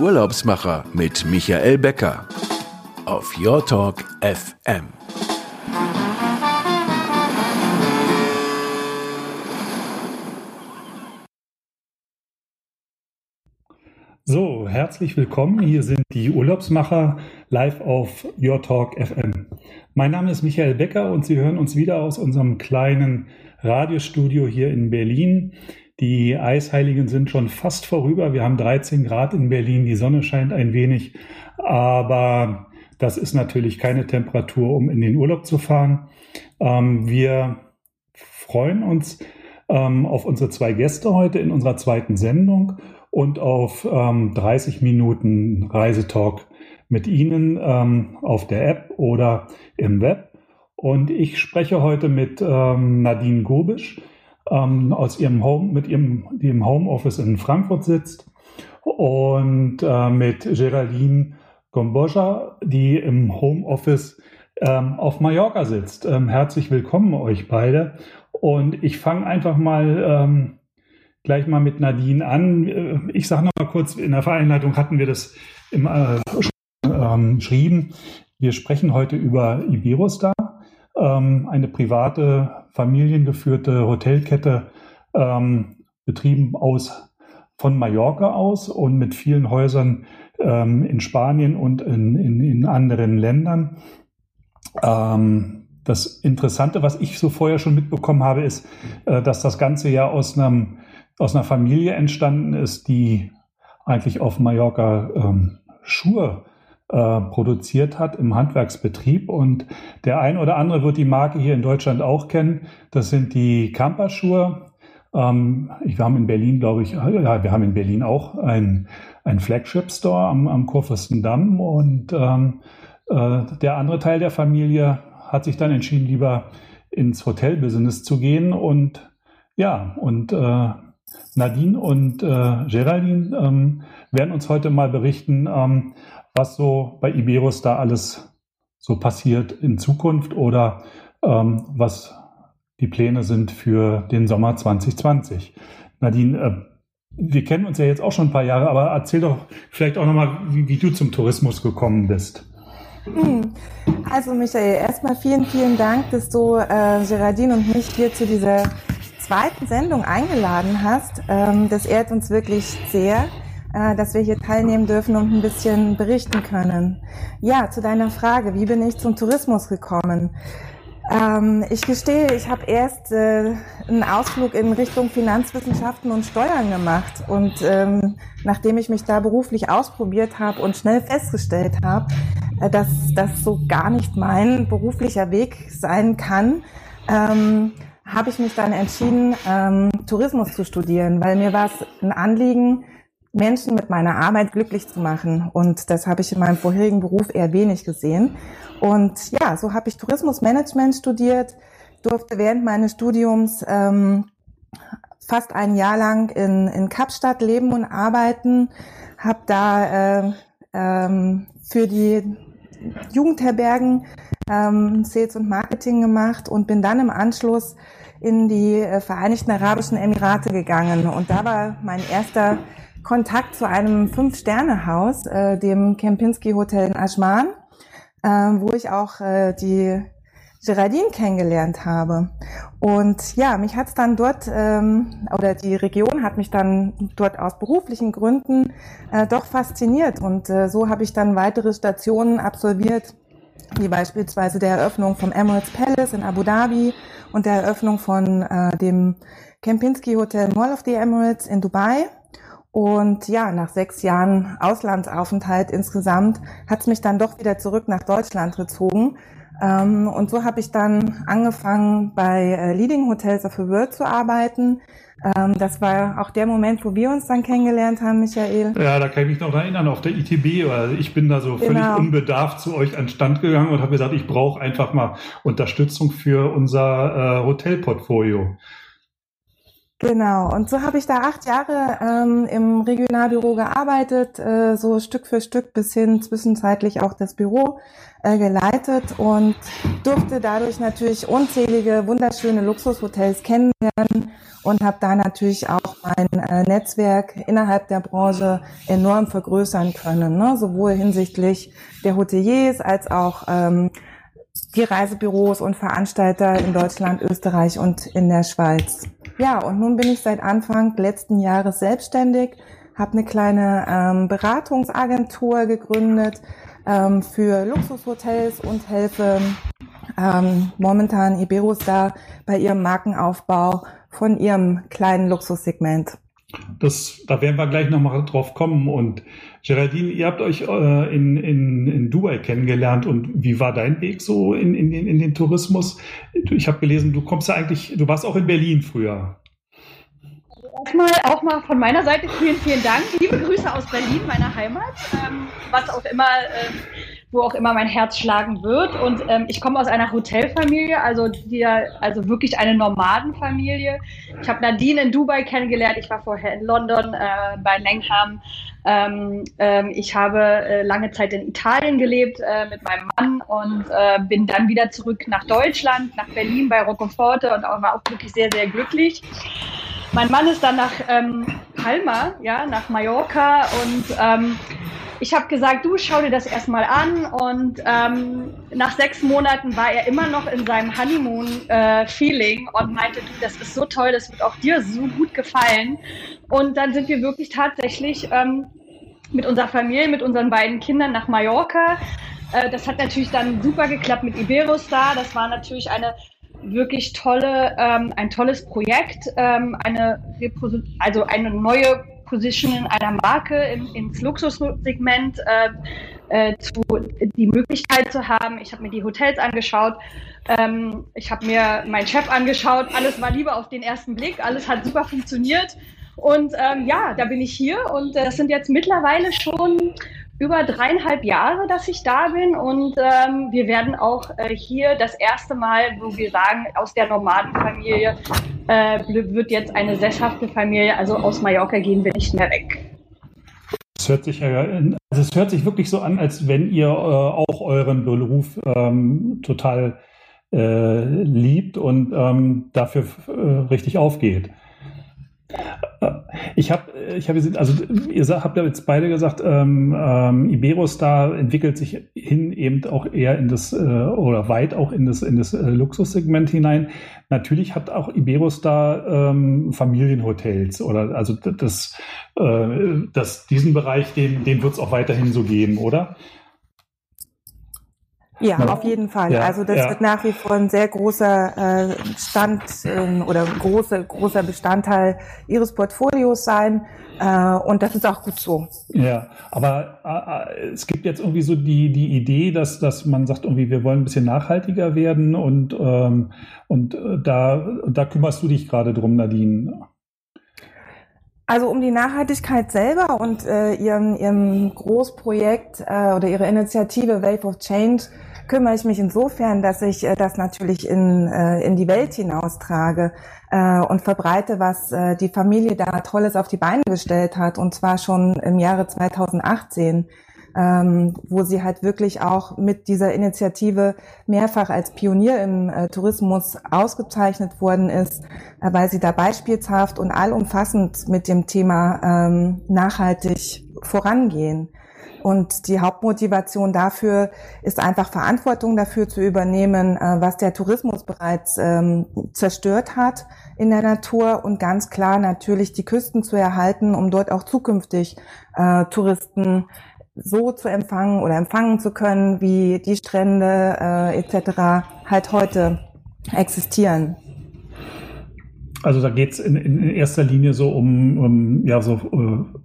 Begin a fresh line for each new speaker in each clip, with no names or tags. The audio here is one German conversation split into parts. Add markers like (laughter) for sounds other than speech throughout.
Urlaubsmacher mit Michael Becker auf Your Talk FM.
So, herzlich willkommen. Hier sind die Urlaubsmacher live auf Your Talk FM. Mein Name ist Michael Becker und Sie hören uns wieder aus unserem kleinen Radiostudio hier in Berlin. Die Eisheiligen sind schon fast vorüber. Wir haben 13 Grad in Berlin. Die Sonne scheint ein wenig. Aber das ist natürlich keine Temperatur, um in den Urlaub zu fahren. Ähm, wir freuen uns ähm, auf unsere zwei Gäste heute in unserer zweiten Sendung und auf ähm, 30 Minuten Reisetalk mit Ihnen ähm, auf der App oder im Web. Und ich spreche heute mit ähm, Nadine Gobisch ähm, aus ihrem Home, mit ihrem, die im Homeoffice in Frankfurt sitzt und äh, mit Geraldine Gomboja, die im Homeoffice ähm, auf Mallorca sitzt. Ähm, herzlich willkommen euch beide. Und ich fange einfach mal ähm, gleich mal mit Nadine an. Äh, ich sage noch mal kurz, in der Vereinleitung hatten wir das im, äh, ähm, geschrieben. Wir sprechen heute über Iberostar, ähm, eine private familiengeführte Hotelkette ähm, betrieben aus von Mallorca aus und mit vielen Häusern ähm, in Spanien und in, in, in anderen Ländern. Ähm, das Interessante, was ich so vorher schon mitbekommen habe, ist, äh, dass das Ganze ja aus, einem, aus einer Familie entstanden ist, die eigentlich auf Mallorca ähm, Schuhe äh, produziert hat im Handwerksbetrieb. Und der ein oder andere wird die Marke hier in Deutschland auch kennen. Das sind die Camperschuhe. Ähm, wir haben in Berlin, glaube ich, ja, wir haben in Berlin auch ein, ein Flagship-Store am, am Kurfürstendamm. Und ähm, äh, der andere Teil der Familie hat sich dann entschieden, lieber ins Hotelbusiness zu gehen. Und ja, und äh, Nadine und äh, Geraldine ähm, werden uns heute mal berichten, ähm, was so bei Iberus da alles so passiert in Zukunft oder ähm, was die Pläne sind für den Sommer 2020. Nadine, äh, wir kennen uns ja jetzt auch schon ein paar Jahre, aber erzähl doch vielleicht auch nochmal, wie, wie du zum Tourismus gekommen bist.
Hm. Also Michael, erstmal vielen, vielen Dank, dass du äh, Geraldine und mich hier zu dieser zweiten Sendung eingeladen hast. Ähm, das ehrt uns wirklich sehr. Äh, dass wir hier teilnehmen dürfen und ein bisschen berichten können. Ja, zu deiner Frage, wie bin ich zum Tourismus gekommen? Ähm, ich gestehe, ich habe erst äh, einen Ausflug in Richtung Finanzwissenschaften und Steuern gemacht. Und ähm, nachdem ich mich da beruflich ausprobiert habe und schnell festgestellt habe, äh, dass das so gar nicht mein beruflicher Weg sein kann, ähm, habe ich mich dann entschieden, ähm, Tourismus zu studieren, weil mir war es ein Anliegen, Menschen mit meiner Arbeit glücklich zu machen. Und das habe ich in meinem vorherigen Beruf eher wenig gesehen. Und ja, so habe ich Tourismusmanagement studiert, durfte während meines Studiums ähm, fast ein Jahr lang in, in Kapstadt leben und arbeiten, habe da äh, ähm, für die Jugendherbergen ähm, Sales und Marketing gemacht und bin dann im Anschluss in die äh, Vereinigten Arabischen Emirate gegangen. Und da war mein erster Kontakt zu einem Fünf-Sterne-Haus, äh, dem Kempinski Hotel in Aschman, äh, wo ich auch äh, die Geraldine kennengelernt habe. Und ja, mich hat es dann dort, ähm, oder die Region hat mich dann dort aus beruflichen Gründen äh, doch fasziniert. Und äh, so habe ich dann weitere Stationen absolviert, wie beispielsweise der Eröffnung vom Emirates Palace in Abu Dhabi und der Eröffnung von äh, dem Kempinski Hotel Mall of the Emirates in Dubai und ja, nach sechs Jahren Auslandsaufenthalt insgesamt hat es mich dann doch wieder zurück nach Deutschland gezogen. Ähm, und so habe ich dann angefangen, bei äh, Leading Hotels of the World zu arbeiten. Ähm, das war auch der Moment, wo wir uns dann kennengelernt haben, Michael.
Ja, da kann ich mich noch erinnern, auf der ITB. Also ich bin da so völlig genau. unbedarft zu euch an Stand gegangen und habe gesagt, ich brauche einfach mal Unterstützung für unser äh, Hotelportfolio.
Genau, und so habe ich da acht Jahre ähm, im Regionalbüro gearbeitet, äh, so Stück für Stück bis hin zwischenzeitlich auch das Büro äh, geleitet und durfte dadurch natürlich unzählige wunderschöne Luxushotels kennenlernen und habe da natürlich auch mein äh, Netzwerk innerhalb der Branche enorm vergrößern können, ne? sowohl hinsichtlich der Hoteliers als auch ähm, die Reisebüros und Veranstalter in Deutschland, Österreich und in der Schweiz. Ja, und nun bin ich seit Anfang letzten Jahres selbstständig, habe eine kleine ähm, Beratungsagentur gegründet ähm, für Luxushotels und helfe ähm, momentan Iberostar bei ihrem Markenaufbau von ihrem kleinen Luxussegment.
Das, da werden wir gleich nochmal drauf kommen. Und Geraldine, ihr habt euch äh, in, in, in Dubai kennengelernt. Und wie war dein Weg so in, in, den, in den Tourismus? Ich habe gelesen, du kommst ja eigentlich, du warst auch in Berlin früher.
Erstmal auch mal von meiner Seite vielen, vielen Dank. Liebe Grüße aus Berlin, meiner Heimat, ähm, was auch immer äh, wo auch immer mein Herz schlagen wird. Und ähm, ich komme aus einer Hotelfamilie, also die, also wirklich eine Nomadenfamilie. Ich habe Nadine in Dubai kennengelernt. Ich war vorher in London äh, bei Langham. Ähm, ähm, ich habe äh, lange Zeit in Italien gelebt äh, mit meinem Mann und äh, bin dann wieder zurück nach Deutschland, nach Berlin bei Roccoforte und auch, war auch wirklich sehr, sehr glücklich. Mein Mann ist dann nach ähm, Palma, ja, nach Mallorca und ähm, ich habe gesagt, du schau dir das erstmal an und ähm, nach sechs Monaten war er immer noch in seinem Honeymoon-Feeling äh, und meinte, du, das ist so toll, das wird auch dir so gut gefallen. Und dann sind wir wirklich tatsächlich ähm, mit unserer Familie, mit unseren beiden Kindern nach Mallorca. Äh, das hat natürlich dann super geklappt mit Iberostar. Das war natürlich eine wirklich tolle, ähm, ein tolles Projekt, ähm, eine also eine neue Positioning einer Marke in, ins Luxussegment äh, äh, zu, die Möglichkeit zu haben. Ich habe mir die Hotels angeschaut, ähm, ich habe mir meinen Chef angeschaut, alles war lieber auf den ersten Blick, alles hat super funktioniert. Und ähm, ja, da bin ich hier und äh, das sind jetzt mittlerweile schon über dreieinhalb Jahre, dass ich da bin und ähm, wir werden auch äh, hier das erste Mal, wo wir sagen, aus der Nomadenfamilie äh, wird jetzt eine sesshafte Familie, also aus Mallorca gehen wir nicht mehr weg.
Es hört sich also hört sich wirklich so an, als wenn ihr äh, auch euren Beruf ähm, total äh, liebt und ähm, dafür äh, richtig aufgeht. Ich habe, ich habe, also ihr habt ja jetzt beide gesagt, ähm, ähm, Iberostar entwickelt sich hin eben auch eher in das äh, oder weit auch in das in das äh, Luxussegment hinein. Natürlich hat auch Iberostar ähm, Familienhotels oder also das, äh, das diesen Bereich, den den wird es auch weiterhin so geben, oder?
Ja, ja, auf jeden Fall. Ja, also das ja. wird nach wie vor ein sehr großer äh, Stand äh, oder große, großer Bestandteil Ihres Portfolios sein. Äh, und das ist auch gut so.
Ja, aber äh, äh, es gibt jetzt irgendwie so die, die Idee, dass, dass man sagt, irgendwie, wir wollen ein bisschen nachhaltiger werden und, ähm, und äh, da, da kümmerst du dich gerade drum, Nadine.
Also um die Nachhaltigkeit selber und äh, ihrem, ihrem Großprojekt äh, oder ihre Initiative Wave of Change kümmere ich mich insofern, dass ich äh, das natürlich in, äh, in die Welt hinaustrage äh, und verbreite, was die Familie da Tolles auf die Beine gestellt hat, und zwar schon im Jahre 2018. Ähm, wo sie halt wirklich auch mit dieser Initiative mehrfach als Pionier im äh, Tourismus ausgezeichnet worden ist, äh, weil sie da beispielshaft und allumfassend mit dem Thema ähm, nachhaltig vorangehen. Und die Hauptmotivation dafür ist einfach Verantwortung dafür zu übernehmen, äh, was der Tourismus bereits ähm, zerstört hat in der Natur und ganz klar natürlich die Küsten zu erhalten, um dort auch zukünftig äh, Touristen so zu empfangen oder empfangen zu können, wie die Strände äh, etc. halt heute existieren.
Also da geht es in, in, erster Linie so um, um ja so äh,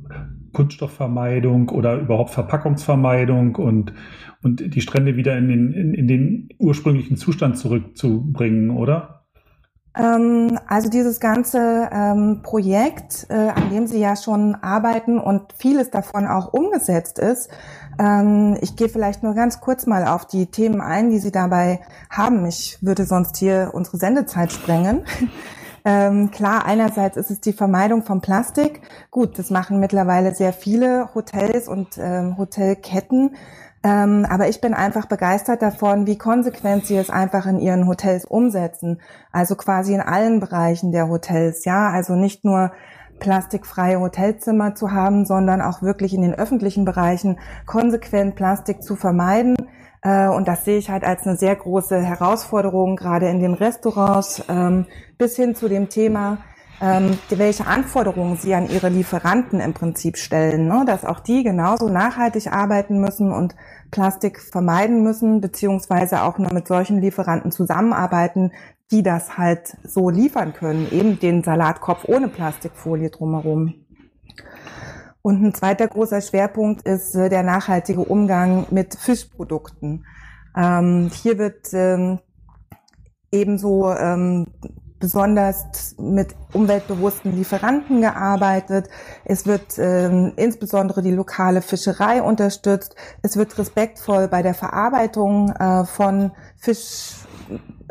Kunststoffvermeidung oder überhaupt Verpackungsvermeidung und, und die Strände wieder in den, in, in den ursprünglichen Zustand zurückzubringen, oder?
Ähm, also dieses ganze ähm, Projekt, äh, an dem Sie ja schon arbeiten und vieles davon auch umgesetzt ist, ähm, ich gehe vielleicht nur ganz kurz mal auf die Themen ein, die Sie dabei haben. Ich würde sonst hier unsere Sendezeit sprengen. Ähm, klar, einerseits ist es die Vermeidung von Plastik. Gut, das machen mittlerweile sehr viele Hotels und ähm, Hotelketten. Ähm, aber ich bin einfach begeistert davon, wie konsequent sie es einfach in ihren Hotels umsetzen. Also quasi in allen Bereichen der Hotels. Ja, also nicht nur plastikfreie Hotelzimmer zu haben, sondern auch wirklich in den öffentlichen Bereichen konsequent Plastik zu vermeiden. Äh, und das sehe ich halt als eine sehr große Herausforderung, gerade in den Restaurants, ähm, bis hin zu dem Thema, ähm, welche Anforderungen sie an ihre Lieferanten im Prinzip stellen, ne? dass auch die genauso nachhaltig arbeiten müssen und Plastik vermeiden müssen, beziehungsweise auch nur mit solchen Lieferanten zusammenarbeiten, die das halt so liefern können, eben den Salatkopf ohne Plastikfolie drumherum. Und ein zweiter großer Schwerpunkt ist äh, der nachhaltige Umgang mit Fischprodukten. Ähm, hier wird ähm, ebenso ähm, besonders mit umweltbewussten Lieferanten gearbeitet. Es wird ähm, insbesondere die lokale Fischerei unterstützt. Es wird respektvoll bei der Verarbeitung äh, von Fisch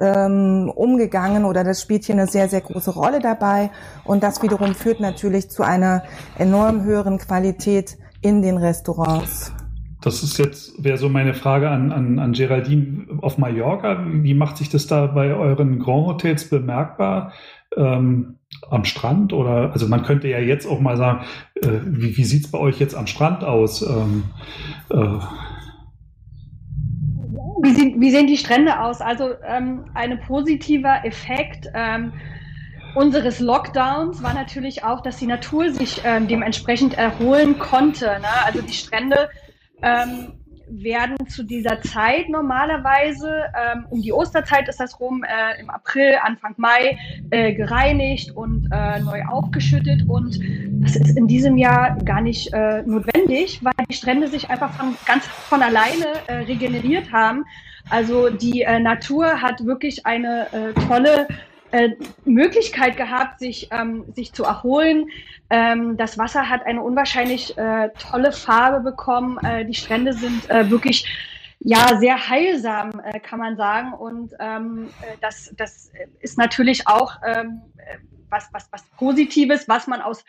ähm, umgegangen oder das spielt hier eine sehr, sehr große Rolle dabei. Und das wiederum führt natürlich zu einer enorm höheren Qualität in den Restaurants.
Das ist jetzt, wäre so meine Frage an, an, an Geraldine auf Mallorca. Wie macht sich das da bei euren Grand Hotels bemerkbar? Ähm, am Strand oder, also man könnte ja jetzt auch mal sagen, äh, wie, wie sieht es bei euch jetzt am Strand aus? Ähm,
äh, wie, sehen, wie sehen die Strände aus? Also ähm, ein positiver Effekt ähm, unseres Lockdowns war natürlich auch, dass die Natur sich ähm, dementsprechend erholen konnte. Ne? Also die Strände ähm, werden zu dieser Zeit normalerweise, ähm, um die Osterzeit ist das rum, äh, im April, Anfang Mai, äh, gereinigt und äh, neu aufgeschüttet. Und das ist in diesem Jahr gar nicht äh, notwendig, weil die Strände sich einfach von, ganz von alleine äh, regeneriert haben. Also die äh, Natur hat wirklich eine tolle äh, Möglichkeit gehabt, sich, ähm, sich zu erholen. Ähm, das Wasser hat eine unwahrscheinlich äh, tolle Farbe bekommen. Äh, die Strände sind äh, wirklich ja sehr heilsam, äh, kann man sagen. Und ähm, äh, das, das ist natürlich auch ähm, was, was, was Positives, was man aus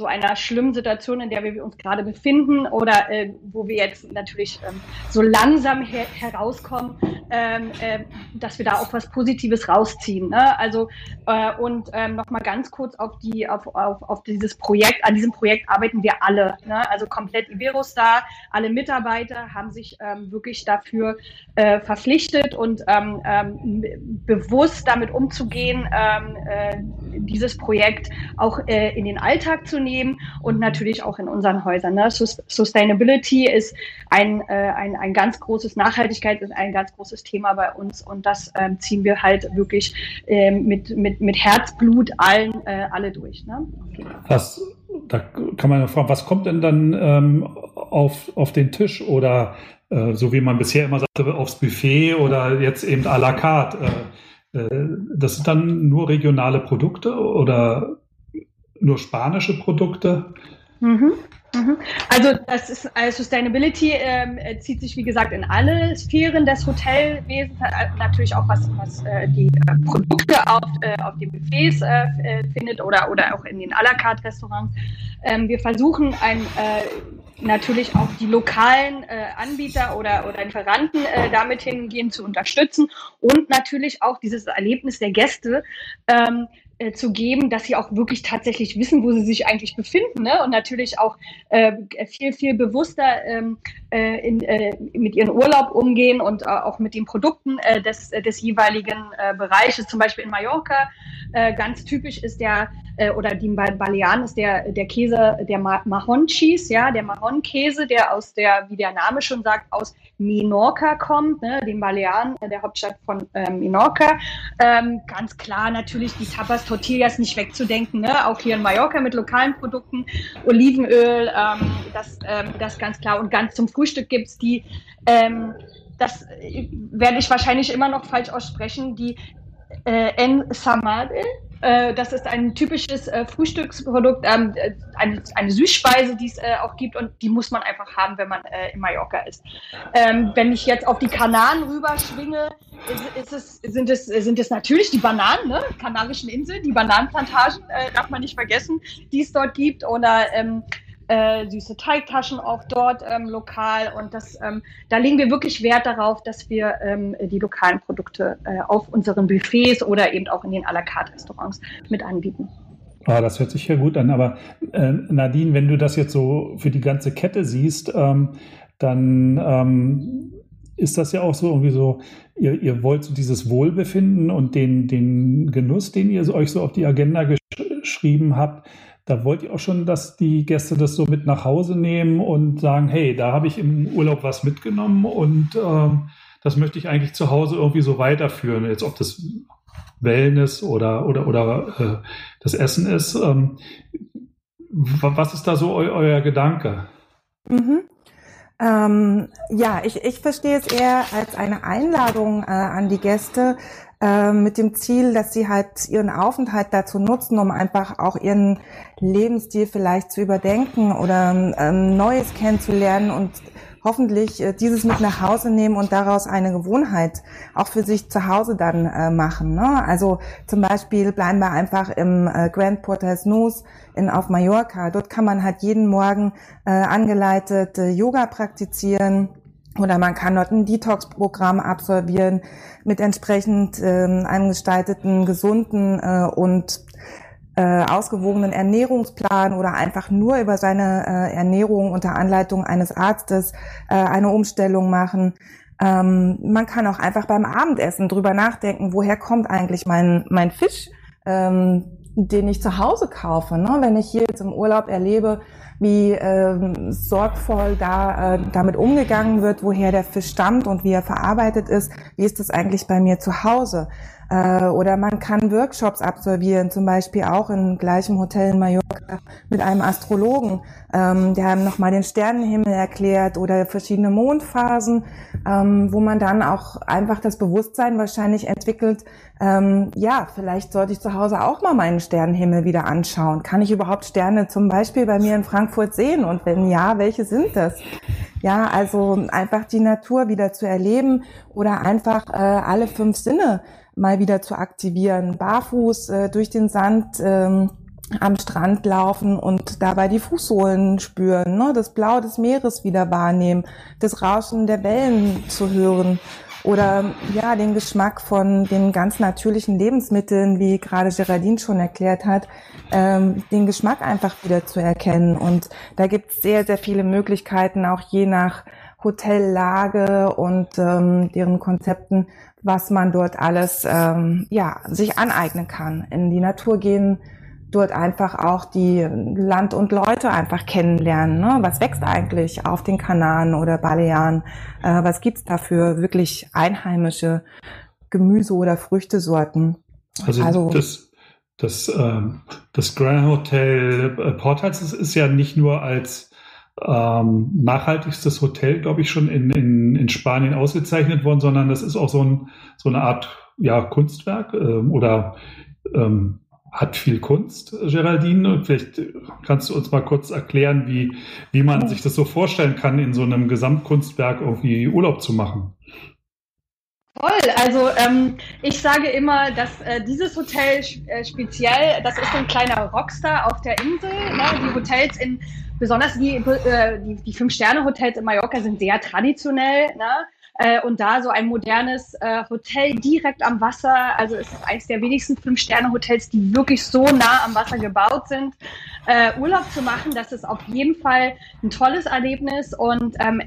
so einer schlimmen Situation, in der wir uns gerade befinden oder äh, wo wir jetzt natürlich ähm, so langsam her herauskommen, ähm, äh, dass wir da auch was Positives rausziehen. Ne? Also äh, und ähm, nochmal ganz kurz auf die auf, auf, auf dieses Projekt. An diesem Projekt arbeiten wir alle. Ne? Also komplett Iberostar, alle Mitarbeiter haben sich ähm, wirklich dafür äh, verpflichtet und ähm, ähm, bewusst damit umzugehen, ähm, äh, dieses Projekt auch äh, in den Alltag zu nehmen und natürlich auch in unseren Häusern. Ne? Sustainability ist ein, äh, ein, ein ganz großes, Nachhaltigkeit ist ein ganz großes Thema bei uns und das ähm, ziehen wir halt wirklich ähm, mit, mit, mit Herzblut allen, äh, alle durch. Ne?
Was, da kann man fragen, was kommt denn dann ähm, auf, auf den Tisch oder äh, so wie man bisher immer sagte, aufs Buffet oder jetzt eben à la carte? Äh, äh, das sind dann nur regionale Produkte oder nur spanische Produkte?
Mhm. Mhm. Also das ist also Sustainability ähm, zieht sich wie gesagt in alle Sphären des Hotelwesens, äh, natürlich auch was, was äh, die äh, Produkte auf, äh, auf den Buffets äh, äh, findet oder, oder auch in den à la carte Restaurants. Ähm, wir versuchen ein natürlich auch die lokalen Anbieter oder, oder Lieferanten damit hingehen zu unterstützen und natürlich auch dieses Erlebnis der Gäste ähm, äh, zu geben, dass sie auch wirklich tatsächlich wissen, wo sie sich eigentlich befinden ne? und natürlich auch äh, viel, viel bewusster ähm, äh, in, äh, mit ihren Urlaub umgehen und äh, auch mit den Produkten äh, des, des jeweiligen Bereiches. Zum Beispiel in Mallorca ganz typisch ist der, äh, oder die Balearen ist der, der Käse, der Mahon Cheese, ja, der Mahon Käse, der aus der, wie der Name schon sagt, aus Menorca kommt, ne, den Balearen, äh, der Hauptstadt von äh, Menorca. Ähm, ganz klar natürlich die Tapas Tortillas nicht wegzudenken, ne? auch hier in Mallorca mit lokalen Produkten, Olivenöl, ähm, das, ähm, das ganz klar. Und ganz zum Frühstück gibt's die, ähm, das werde ich wahrscheinlich immer noch falsch aussprechen, die äh, Ensamade, Äh, das ist ein typisches äh, Frühstücksprodukt, ähm, äh, eine, Süßspeise, die es äh, auch gibt und die muss man einfach haben, wenn man äh, in Mallorca ist. Ähm, wenn ich jetzt auf die Kanaren rüberschwinge, ist, es, sind, es, sind es natürlich die Bananen, ne? Kanarischen Insel, die Bananenplantagen, äh, darf man nicht vergessen, die es dort gibt. Oder ähm, äh, süße Teigtaschen auch dort ähm, lokal. Und das, ähm, da legen wir wirklich Wert darauf, dass wir ähm, die lokalen Produkte äh, auf unseren Buffets oder eben auch in den à la carte Restaurants mit anbieten.
Ah, das hört sich ja gut an. Aber äh, Nadine, wenn du das jetzt so für die ganze Kette siehst, ähm, dann ähm, ist das ja auch so irgendwie so, ihr, ihr wollt so dieses Wohlbefinden und den, den Genuss, den ihr euch so auf die Agenda gesch geschrieben habt, da wollt ihr auch schon, dass die Gäste das so mit nach Hause nehmen und sagen, hey, da habe ich im Urlaub was mitgenommen und ähm, das möchte ich eigentlich zu Hause irgendwie so weiterführen. Jetzt ob das Wellness oder oder oder äh, das Essen ist. Ähm, was ist da so eu euer Gedanke?
Mhm. Ähm, ja, ich, ich verstehe es eher als eine Einladung äh, an die Gäste, äh, mit dem Ziel, dass sie halt ihren Aufenthalt dazu nutzen, um einfach auch ihren Lebensstil vielleicht zu überdenken oder ähm, Neues kennenzulernen und hoffentlich äh, dieses mit nach Hause nehmen und daraus eine Gewohnheit auch für sich zu Hause dann äh, machen. Ne? Also zum Beispiel bleiben wir einfach im äh, Grand Portal Snooze in, auf Mallorca. Dort kann man halt jeden Morgen äh, angeleitet äh, Yoga praktizieren oder man kann dort ein Detox-Programm absolvieren mit entsprechend ähm, einem gestalteten, gesunden äh, und äh, ausgewogenen Ernährungsplan oder einfach nur über seine äh, Ernährung unter Anleitung eines Arztes äh, eine Umstellung machen. Ähm, man kann auch einfach beim Abendessen drüber nachdenken, woher kommt eigentlich mein, mein Fisch, ähm, den ich zu Hause kaufe. Ne? Wenn ich hier jetzt im Urlaub erlebe, wie ähm, sorgvoll da äh, damit umgegangen wird, woher der Fisch stammt und wie er verarbeitet ist. Wie ist das eigentlich bei mir zu Hause? Äh, oder man kann Workshops absolvieren, zum Beispiel auch im gleichen Hotel in Mallorca mit einem Astrologen, ähm, der einem nochmal den Sternenhimmel erklärt oder verschiedene Mondphasen, ähm, wo man dann auch einfach das Bewusstsein wahrscheinlich entwickelt, ähm, ja, vielleicht sollte ich zu Hause auch mal meinen Sternenhimmel wieder anschauen. Kann ich überhaupt Sterne zum Beispiel bei mir in Frankfurt sehen? Und wenn ja, welche sind das? Ja, also einfach die Natur wieder zu erleben oder einfach äh, alle fünf Sinne mal wieder zu aktivieren. Barfuß äh, durch den Sand ähm, am Strand laufen und dabei die Fußsohlen spüren, ne? das Blau des Meeres wieder wahrnehmen, das Rauschen der Wellen zu hören oder ja, den Geschmack von den ganz natürlichen Lebensmitteln, wie gerade Geraldine schon erklärt hat, ähm, den Geschmack einfach wieder zu erkennen. Und da gibt es sehr, sehr viele Möglichkeiten, auch je nach Hotellage und ähm, deren Konzepten, was man dort alles ähm, ja, sich aneignen kann. In die Natur gehen, dort einfach auch die Land und Leute einfach kennenlernen. Ne? Was wächst eigentlich auf den Kanaren oder Balearen? Äh, was gibt's da für wirklich einheimische Gemüse- oder Früchtesorten?
Also, also das, das, äh, das Grand Hotel äh, Portals ist ja nicht nur als ähm, nachhaltigstes Hotel, glaube ich, schon in, in, in Spanien ausgezeichnet worden, sondern das ist auch so, ein, so eine Art ja, Kunstwerk äh, oder ähm, hat viel Kunst, Geraldine. Vielleicht kannst du uns mal kurz erklären, wie, wie man sich das so vorstellen kann, in so einem Gesamtkunstwerk irgendwie Urlaub zu machen.
Toll, also ähm, ich sage immer, dass äh, dieses Hotel äh, speziell, das ist ein kleiner Rockstar auf der Insel. Ne? Die Hotels in besonders die, äh, die, die Fünf-Sterne-Hotels in Mallorca sind sehr traditionell. Ne? Äh, und da so ein modernes äh, Hotel direkt am Wasser. Also es ist eines der wenigsten Fünf-Sterne-Hotels, die wirklich so nah am Wasser gebaut sind. Äh, Urlaub zu machen, das ist auf jeden Fall ein tolles Erlebnis. Und ähm,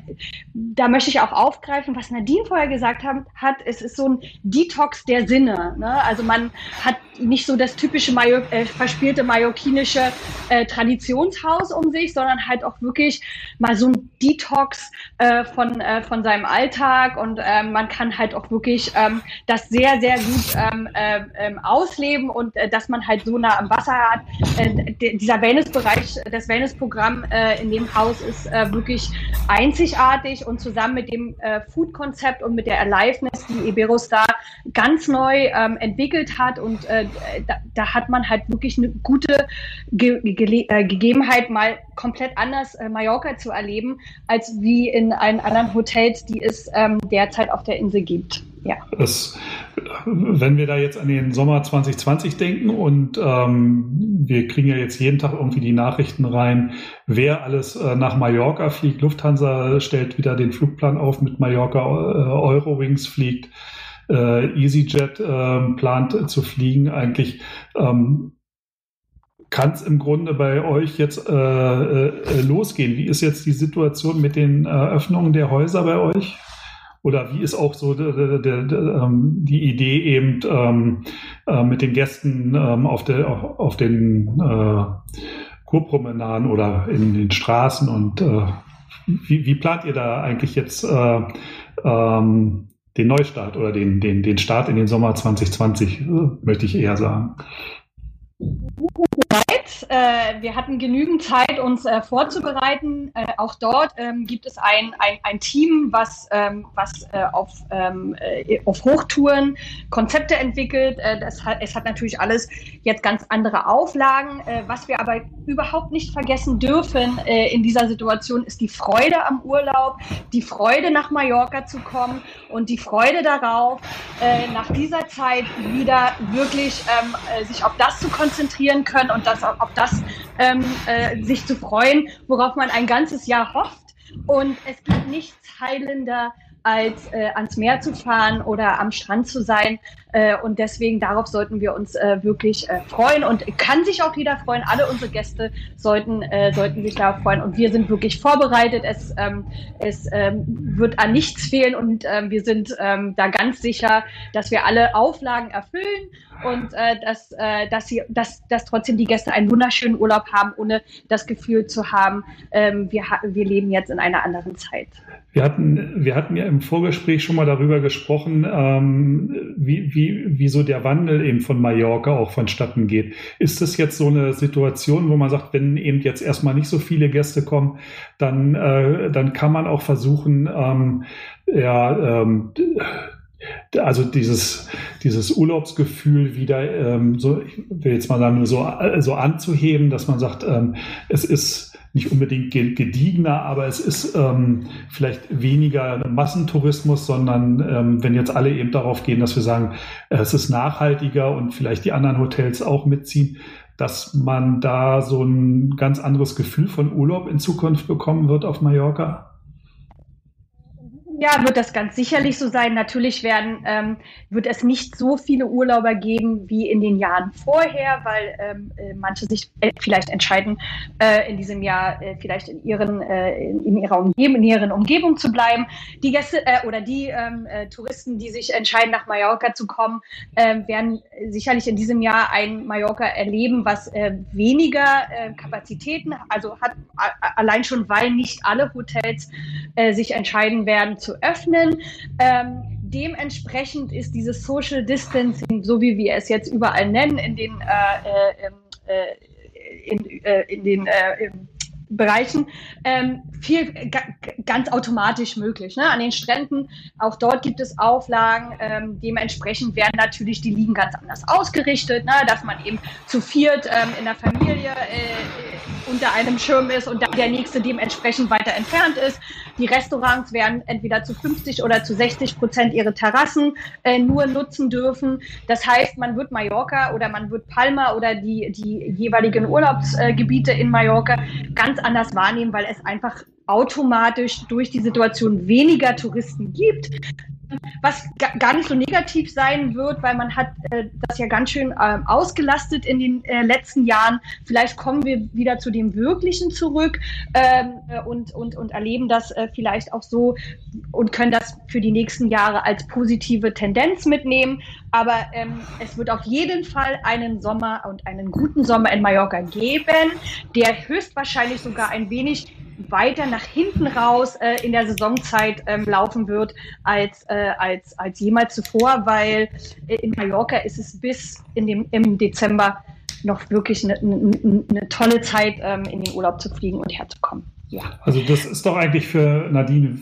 da möchte ich auch aufgreifen, was Nadine vorher gesagt haben, hat. Es ist so ein Detox der Sinne. Ne? Also man hat nicht so das typische Major äh, verspielte mallorquinische äh, Traditionshaus um sich, sondern halt auch wirklich mal so ein Detox äh, von, äh, von seinem Alltag Alltag und ähm, man kann halt auch wirklich ähm, das sehr, sehr gut ähm, äh, ähm, ausleben und äh, dass man halt so nah am Wasser hat. Äh, dieser Wellnessbereich, das Wellnessprogramm äh, in dem Haus ist äh, wirklich einzigartig und zusammen mit dem äh, Food-Konzept und mit der Aliveness, die Iberostar ganz neu ähm, entwickelt hat und äh, da, da, hat man halt wirklich eine gute Ge Ge äh, Gegebenheit, mal komplett anders äh, Mallorca zu erleben, als wie in allen anderen Hotels, die es ähm, derzeit auf der Insel gibt. Ja.
Das, wenn wir da jetzt an den Sommer 2020 denken und ähm, wir kriegen ja jetzt jeden Tag irgendwie die Nachrichten rein, wer alles äh, nach Mallorca fliegt. Lufthansa stellt wieder den Flugplan auf mit Mallorca, äh, Eurowings fliegt, äh, EasyJet ähm, plant zu fliegen. Eigentlich ähm, kann es im Grunde bei euch jetzt äh, äh, losgehen. Wie ist jetzt die Situation mit den Eröffnungen der Häuser bei euch? Oder wie ist auch so der, der, der, ähm, die Idee eben ähm, äh, mit den Gästen ähm, auf, der, auf den äh, Kurpromenaden oder in den Straßen und äh, wie, wie plant ihr da eigentlich jetzt äh, ähm, den Neustart oder den, den, den Start in den Sommer 2020, äh, möchte ich eher sagen?
Right Äh, wir hatten genügend Zeit, uns äh, vorzubereiten. Äh, auch dort ähm, gibt es ein, ein, ein Team, was, ähm, was äh, auf, ähm, äh, auf Hochtouren Konzepte entwickelt. Äh, das hat, es hat natürlich alles jetzt ganz andere Auflagen. was wir aber überhaupt nicht vergessen dürfen in dieser Situation ist die Freude am Urlaub, die Freude nach Mallorca zu kommen und die Freude darauf, nach dieser Zeit wieder wirklich ähm, sich auf das zu konzentrieren können und das auf das ähm, äh, sich zu freuen, worauf man ein ganzes Jahr hofft. Und es gibt nichts heilender als äh, ans Meer zu fahren oder am Strand zu sein. Äh, und deswegen darauf sollten wir uns äh, wirklich äh, freuen und kann sich auch jeder freuen. Alle unsere Gäste sollten, äh, sollten sich darauf freuen und wir sind wirklich vorbereitet. Es, ähm, es ähm, wird an nichts fehlen und ähm, wir sind ähm, da ganz sicher, dass wir alle Auflagen erfüllen und äh, dass, dass, sie, dass, dass trotzdem die Gäste einen wunderschönen Urlaub haben, ohne das Gefühl zu haben, ähm, wir, wir leben jetzt in einer anderen Zeit.
Wir hatten, wir hatten ja im Vorgespräch schon mal darüber gesprochen, ähm, wie, wie, wie so der Wandel eben von Mallorca auch vonstatten geht. Ist das jetzt so eine Situation, wo man sagt, wenn eben jetzt erstmal nicht so viele Gäste kommen, dann, äh, dann kann man auch versuchen, ähm, ja, ähm, also dieses, dieses Urlaubsgefühl wieder ähm, so, ich will jetzt mal sagen, so, so anzuheben, dass man sagt, ähm, es ist nicht unbedingt gediegener, aber es ist ähm, vielleicht weniger Massentourismus, sondern ähm, wenn jetzt alle eben darauf gehen, dass wir sagen, es ist nachhaltiger und vielleicht die anderen Hotels auch mitziehen, dass man da so ein ganz anderes Gefühl von Urlaub in Zukunft bekommen wird auf Mallorca?
Ja, wird das ganz sicherlich so sein. Natürlich werden, ähm, wird es nicht so viele Urlauber geben wie in den Jahren vorher, weil ähm, äh, manche sich äh, vielleicht entscheiden, äh, in diesem Jahr äh, vielleicht in, ihren, äh, in, ihrer Umgebung, in ihren Umgebung zu bleiben. Die Gäste äh, oder die ähm, Touristen, die sich entscheiden, nach Mallorca zu kommen, ähm, werden sicherlich in diesem Jahr ein Mallorca erleben, was weniger Kapazitäten, also hat allein schon, weil nicht alle Hotels sich entscheiden werden zu öffnen. Ähm, dementsprechend ist dieses Social Distancing, so wie wir es jetzt überall nennen, in den, äh, äh, in, äh, in den äh, Bereichen ähm, viel ganz automatisch möglich. Ne? An den Stränden, auch dort gibt es Auflagen. Ähm, dementsprechend werden natürlich die Liegen ganz anders ausgerichtet, ne? dass man eben zu viert ähm, in der Familie äh, unter einem Schirm ist und der nächste dementsprechend weiter entfernt ist. Die Restaurants werden entweder zu 50 oder zu 60 Prozent ihre Terrassen äh, nur nutzen dürfen. Das heißt, man wird Mallorca oder man wird Palma oder die, die jeweiligen Urlaubsgebiete in Mallorca ganz anders wahrnehmen, weil es einfach automatisch durch die Situation weniger Touristen gibt was gar nicht so negativ sein wird, weil man hat äh, das ja ganz schön äh, ausgelastet in den äh, letzten Jahren. Vielleicht kommen wir wieder zu dem Wirklichen zurück ähm, äh, und, und, und erleben das äh, vielleicht auch so und können das für die nächsten Jahre als positive Tendenz mitnehmen. Aber ähm, es wird auf jeden Fall einen Sommer und einen guten Sommer in Mallorca geben, der höchstwahrscheinlich sogar ein wenig weiter nach hinten raus äh, in der Saisonzeit ähm, laufen wird als, äh, als, als jemals zuvor, weil äh, in Mallorca ist es bis in dem, im Dezember noch wirklich eine, eine, eine tolle Zeit ähm, in den Urlaub zu fliegen und herzukommen. Ja.
Also das ist doch eigentlich für Nadine,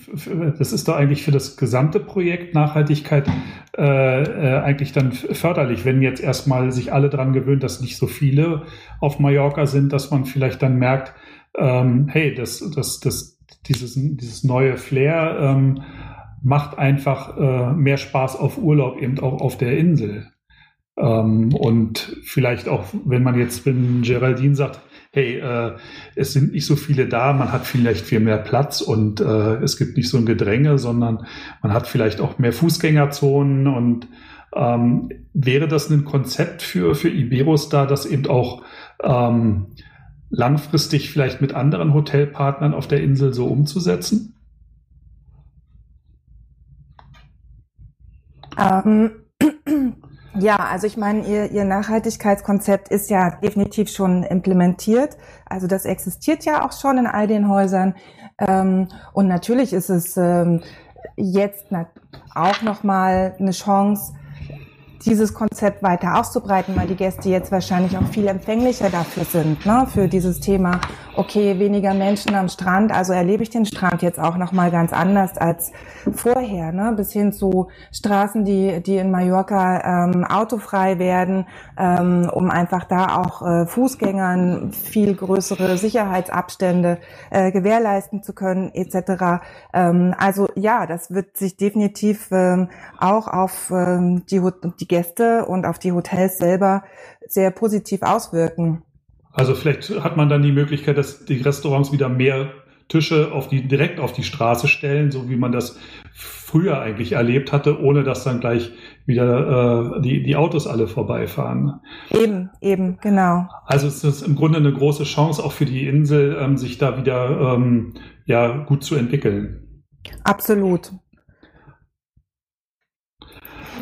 das ist doch eigentlich für das gesamte Projekt Nachhaltigkeit äh, äh, eigentlich dann förderlich, wenn jetzt erstmal sich alle daran gewöhnt, dass nicht so viele auf Mallorca sind, dass man vielleicht dann merkt, ähm, hey, das, das, das, dieses, dieses neue Flair ähm, macht einfach äh, mehr Spaß auf Urlaub eben auch auf der Insel. Ähm, und vielleicht auch, wenn man jetzt, wenn Geraldine sagt, hey, äh, es sind nicht so viele da, man hat vielleicht viel mehr Platz und äh, es gibt nicht so ein Gedränge, sondern man hat vielleicht auch mehr Fußgängerzonen und ähm, wäre das ein Konzept für, für Iberostar, das eben auch ähm, langfristig vielleicht mit anderen Hotelpartnern auf der Insel so umzusetzen?
Ähm, (clears throat) ja, also ich meine, ihr, ihr Nachhaltigkeitskonzept ist ja definitiv schon implementiert. Also das existiert ja auch schon in all den Häusern. Ähm, und natürlich ist es ähm, jetzt auch nochmal eine Chance, dieses Konzept weiter auszubreiten, weil die Gäste jetzt wahrscheinlich auch viel empfänglicher dafür sind, ne? für dieses Thema, okay, weniger Menschen am Strand, also erlebe ich den Strand jetzt auch nochmal ganz anders als vorher, ne? bis hin zu Straßen, die, die in Mallorca ähm, autofrei werden, ähm, um einfach da auch äh, Fußgängern viel größere Sicherheitsabstände äh, gewährleisten zu können, etc. Ähm, also ja, das wird sich definitiv ähm, auch auf ähm, die, die Gäste und auf die Hotels selber sehr positiv auswirken.
Also vielleicht hat man dann die Möglichkeit, dass die Restaurants wieder mehr Tische auf die, direkt auf die Straße stellen, so wie man das früher eigentlich erlebt hatte, ohne dass dann gleich wieder äh, die, die Autos alle vorbeifahren.
Eben, eben, genau.
Also es ist im Grunde eine große Chance auch für die Insel, ähm, sich da wieder ähm, ja, gut zu entwickeln.
Absolut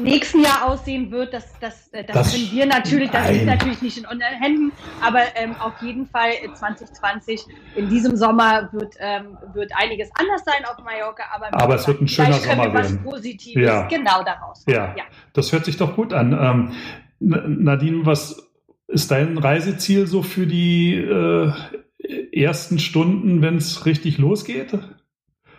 nächsten Jahr aussehen wird, das, das, äh, das, das können wir natürlich, das liegt natürlich nicht in unseren Händen, aber ähm, auf jeden Fall 2020 in diesem Sommer wird, ähm, wird einiges anders sein auf Mallorca, aber,
aber es wird ein schöner Sommer werden.
was Positives ja. genau daraus.
Ja. ja, das hört sich doch gut an. Ähm, Nadine, was ist dein Reiseziel so für die äh, ersten Stunden, wenn es richtig losgeht?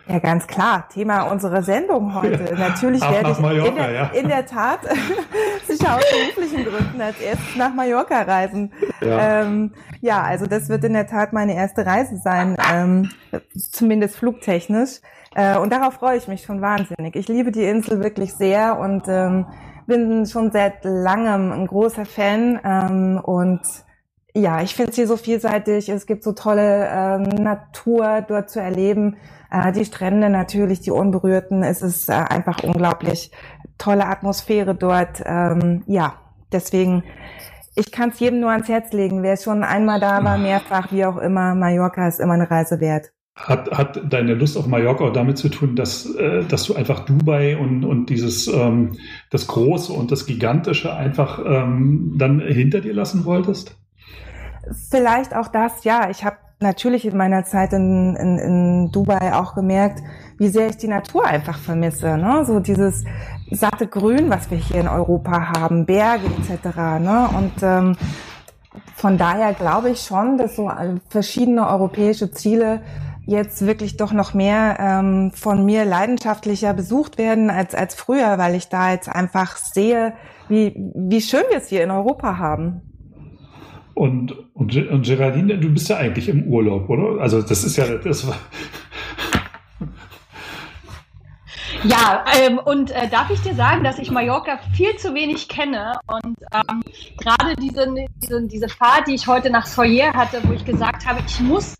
Ja, ganz klar. Thema unserer Sendung heute. Ja. Natürlich Ach, werde ich Mallorca, in, der, ja. in, der, Tat (laughs) sicher aus beruflichen Gründen als erstes nach Mallorca reisen. Ja. Ähm, ja, also das wird in der Tat meine erste Reise sein, ähm, zumindest flugtechnisch. Äh, und darauf freue ich mich schon wahnsinnig. Ich liebe die Insel wirklich sehr und ähm, bin schon seit langem ein großer Fan ähm, und ja, ich finde sie so vielseitig. Es gibt so tolle ähm, Natur dort zu erleben. Äh, die Strände natürlich, die unberührten. Es ist äh, einfach unglaublich tolle Atmosphäre dort. Ähm, ja, deswegen, ich kann es jedem nur ans Herz legen. Wer schon einmal da war, mehrfach, wie auch immer, Mallorca ist immer eine Reise wert.
Hat, hat deine Lust auf Mallorca auch damit zu tun, dass, äh, dass du einfach Dubai und, und dieses ähm, das Große und das Gigantische einfach ähm, dann hinter dir lassen wolltest?
Vielleicht auch das, ja. Ich habe natürlich in meiner Zeit in, in, in Dubai auch gemerkt, wie sehr ich die Natur einfach vermisse. Ne? So dieses satte Grün, was wir hier in Europa haben, Berge etc. Ne? Und ähm, von daher glaube ich schon, dass so verschiedene europäische Ziele jetzt wirklich doch noch mehr ähm, von mir leidenschaftlicher besucht werden als, als früher, weil ich da jetzt einfach sehe, wie, wie schön wir es hier in Europa haben.
Und, und, und Geraldine, du bist ja eigentlich im Urlaub, oder? Also das ist ja das
Ja, ähm, und äh, darf ich dir sagen, dass ich Mallorca viel zu wenig kenne und ähm, gerade diese, diese, diese Fahrt, die ich heute nach Soyer hatte, wo ich gesagt habe, ich muss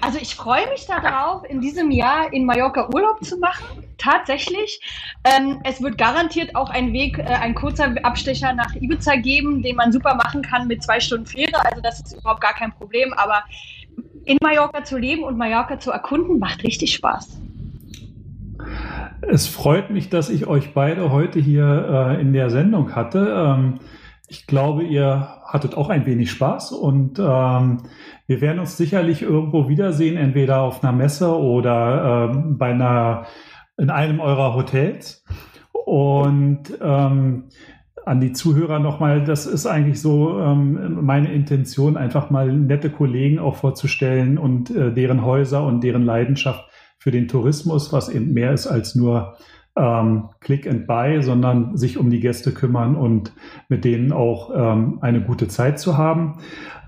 also ich freue mich darauf, in diesem Jahr in Mallorca Urlaub zu machen. Tatsächlich. Ähm, es wird garantiert auch ein Weg, äh, ein kurzer Abstecher nach Ibiza geben, den man super machen kann mit zwei Stunden Fähre. Also das ist überhaupt gar kein Problem. Aber in Mallorca zu leben und Mallorca zu erkunden, macht richtig Spaß.
Es freut mich, dass ich euch beide heute hier äh, in der Sendung hatte. Ähm, ich glaube, ihr hattet auch ein wenig Spaß und ähm, wir werden uns sicherlich irgendwo wiedersehen, entweder auf einer Messe oder ähm, bei einer in einem eurer Hotels. Und ähm, an die Zuhörer nochmal, das ist eigentlich so ähm, meine Intention, einfach mal nette Kollegen auch vorzustellen und äh, deren Häuser und deren Leidenschaft für den Tourismus, was eben mehr ist als nur ähm, Click and Buy, sondern sich um die Gäste kümmern und mit denen auch ähm, eine gute Zeit zu haben.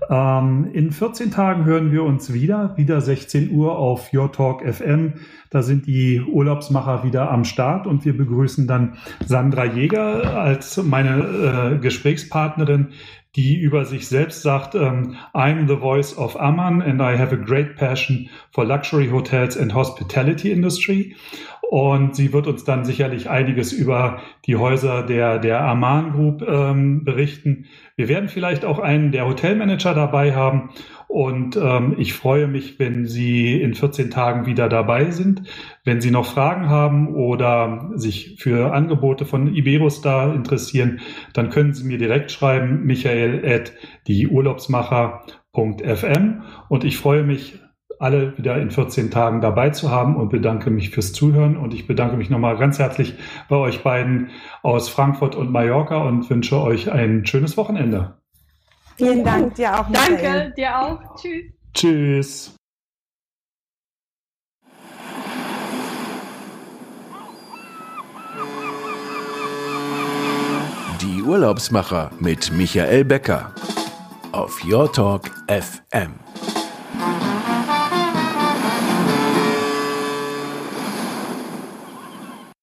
Ähm, in 14 Tagen hören wir uns wieder, wieder 16 Uhr auf Your Talk FM. Da sind die Urlaubsmacher wieder am Start und wir begrüßen dann Sandra Jäger als meine äh, Gesprächspartnerin, die über sich selbst sagt, ähm, I'm the voice of Amman and I have a great passion for luxury hotels and hospitality industry. Und sie wird uns dann sicherlich einiges über die Häuser der, der Aman Group ähm, berichten. Wir werden vielleicht auch einen der Hotelmanager dabei haben. Und ähm, ich freue mich, wenn Sie in 14 Tagen wieder dabei sind. Wenn Sie noch Fragen haben oder sich für Angebote von Iberostar interessieren, dann können Sie mir direkt schreiben, michael at dieurlaubsmacher.fm. Und ich freue mich, alle wieder in 14 Tagen dabei zu haben und bedanke mich fürs Zuhören. Und ich bedanke mich nochmal ganz herzlich bei euch beiden aus Frankfurt und Mallorca und wünsche euch ein schönes Wochenende.
Vielen Dank dir auch.
Michael. Danke dir auch. Tschüss.
Tschüss.
Die Urlaubsmacher mit Michael Becker auf Your Talk FM.